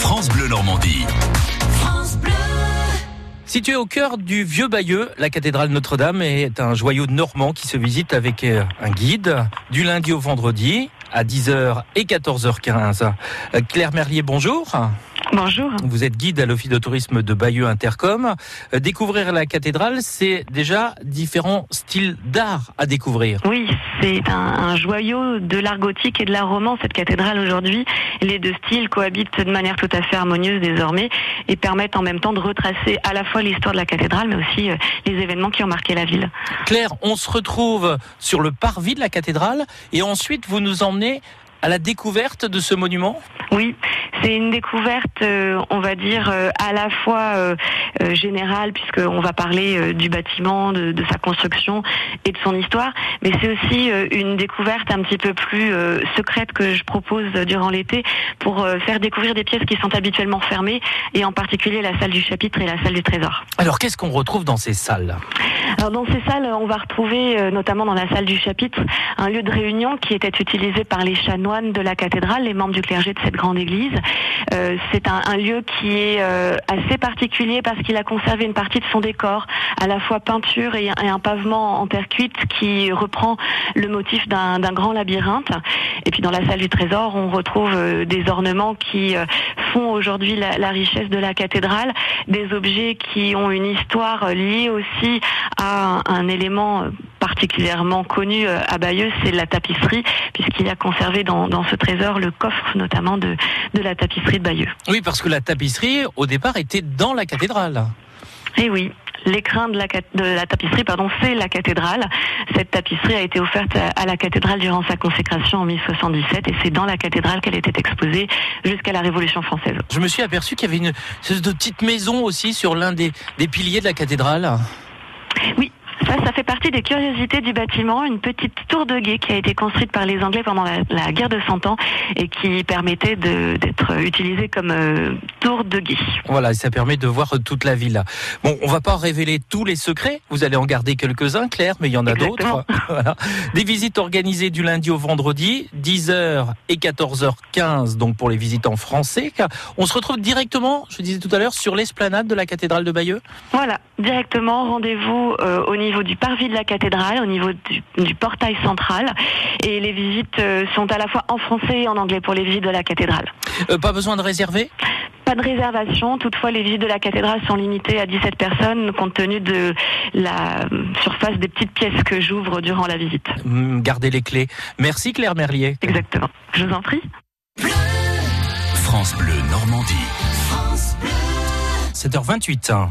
France Bleu Normandie. Située au cœur du vieux Bayeux, la cathédrale Notre-Dame est un joyau normand qui se visite avec euh, un guide du lundi au vendredi à 10h et 14h15. Euh, Claire Merlier, bonjour. Bonjour. Vous êtes guide à l'Office de tourisme de Bayeux Intercom. Euh, Découvrir la cathédrale, c'est déjà différents styles d'art à découvrir. Oui, c'est un, un joyau de l'art gothique et de l'art roman, cette cathédrale aujourd'hui. Les deux styles cohabitent de manière tout à fait harmonieuse désormais et permettent en même temps de retracer à la fois l'histoire de la cathédrale, mais aussi euh, les événements qui ont marqué la ville. Claire, on se retrouve sur le parvis de la cathédrale et ensuite vous nous emmenez à la découverte de ce monument? Oui, c'est une découverte, euh, on va dire, euh, à la fois euh, générale, puisqu'on va parler du bâtiment, de, de sa construction et de son histoire, mais c'est aussi une découverte un petit peu plus secrète que je propose durant l'été pour faire découvrir des pièces qui sont habituellement fermées, et en particulier la salle du chapitre et la salle du trésor. Alors qu'est-ce qu'on retrouve dans ces salles? Alors dans ces salles, on va retrouver, euh, notamment dans la salle du chapitre, un lieu de réunion qui était utilisé par les chanoines de la cathédrale, les membres du clergé de cette grande église. Euh, c'est un, lieu qui est euh, assez particulier parce qu'il a conservé une partie de son décor, à la fois peinture et, un- pavement en terre cuite qui reprend le motif d'un grand labyrinthe. Et puis dans la salle du trésor, on retrouve des ornements qui font aujourd'hui la, la richesse de la cathédrale, des objets qui ont une histoire liée aussi à un, un élément euh, particulièrement connu euh, à Bayeux, c'est la tapisserie, puisqu'il a conservé dans, dans ce trésor le coffre notamment de, de la tapisserie de Bayeux. Oui, parce que la tapisserie, au départ, était dans la cathédrale. Et oui. L'écrin de la, cat- de la tapisserie, pardon, c'est la cathédrale. Cette tapisserie a été offerte à, à la cathédrale durant sa consécration en 1077 et c'est dans la cathédrale qu'elle était exposée jusqu'à la Révolution française. Je me suis aperçu qu'il y avait une espèce de petite maison aussi sur l'un des, des piliers de la cathédrale. Oui, ça, ça fait partie des curiosités du bâtiment, une petite tour de guet qui a été construite par les Anglais pendant la, la guerre de Cent Ans et qui permettait d'être utilisée comme euh, tour de guet. Voilà, et ça permet de voir toute la ville. Bon, on va pas révéler tous les secrets. Vous allez en garder quelques-uns, Claire, mais il y en a d'autres. Voilà. Des visites organisées du lundi au vendredi, 10h et 14h15, donc pour les visitants français. On se retrouve directement, je disais tout à l'heure, sur l'esplanade de la cathédrale de Bayeux. Voilà, directement rendez-vous euh, au niveau du parvis de la cathédrale, au niveau du, du portail central. Et les visites euh, sont à la fois en français et en anglais pour les visites de la cathédrale. Euh, pas besoin de réserver? Pas de réservation, toutefois les visites de la cathédrale sont limitées à 17 personnes compte tenu de la euh, surface des petites pièces que j'ouvre durant la visite. Hum, Gardez les clés. Merci Claire Merlier. Exactement. Je vous en prie. France Bleu Normandie. 7h28.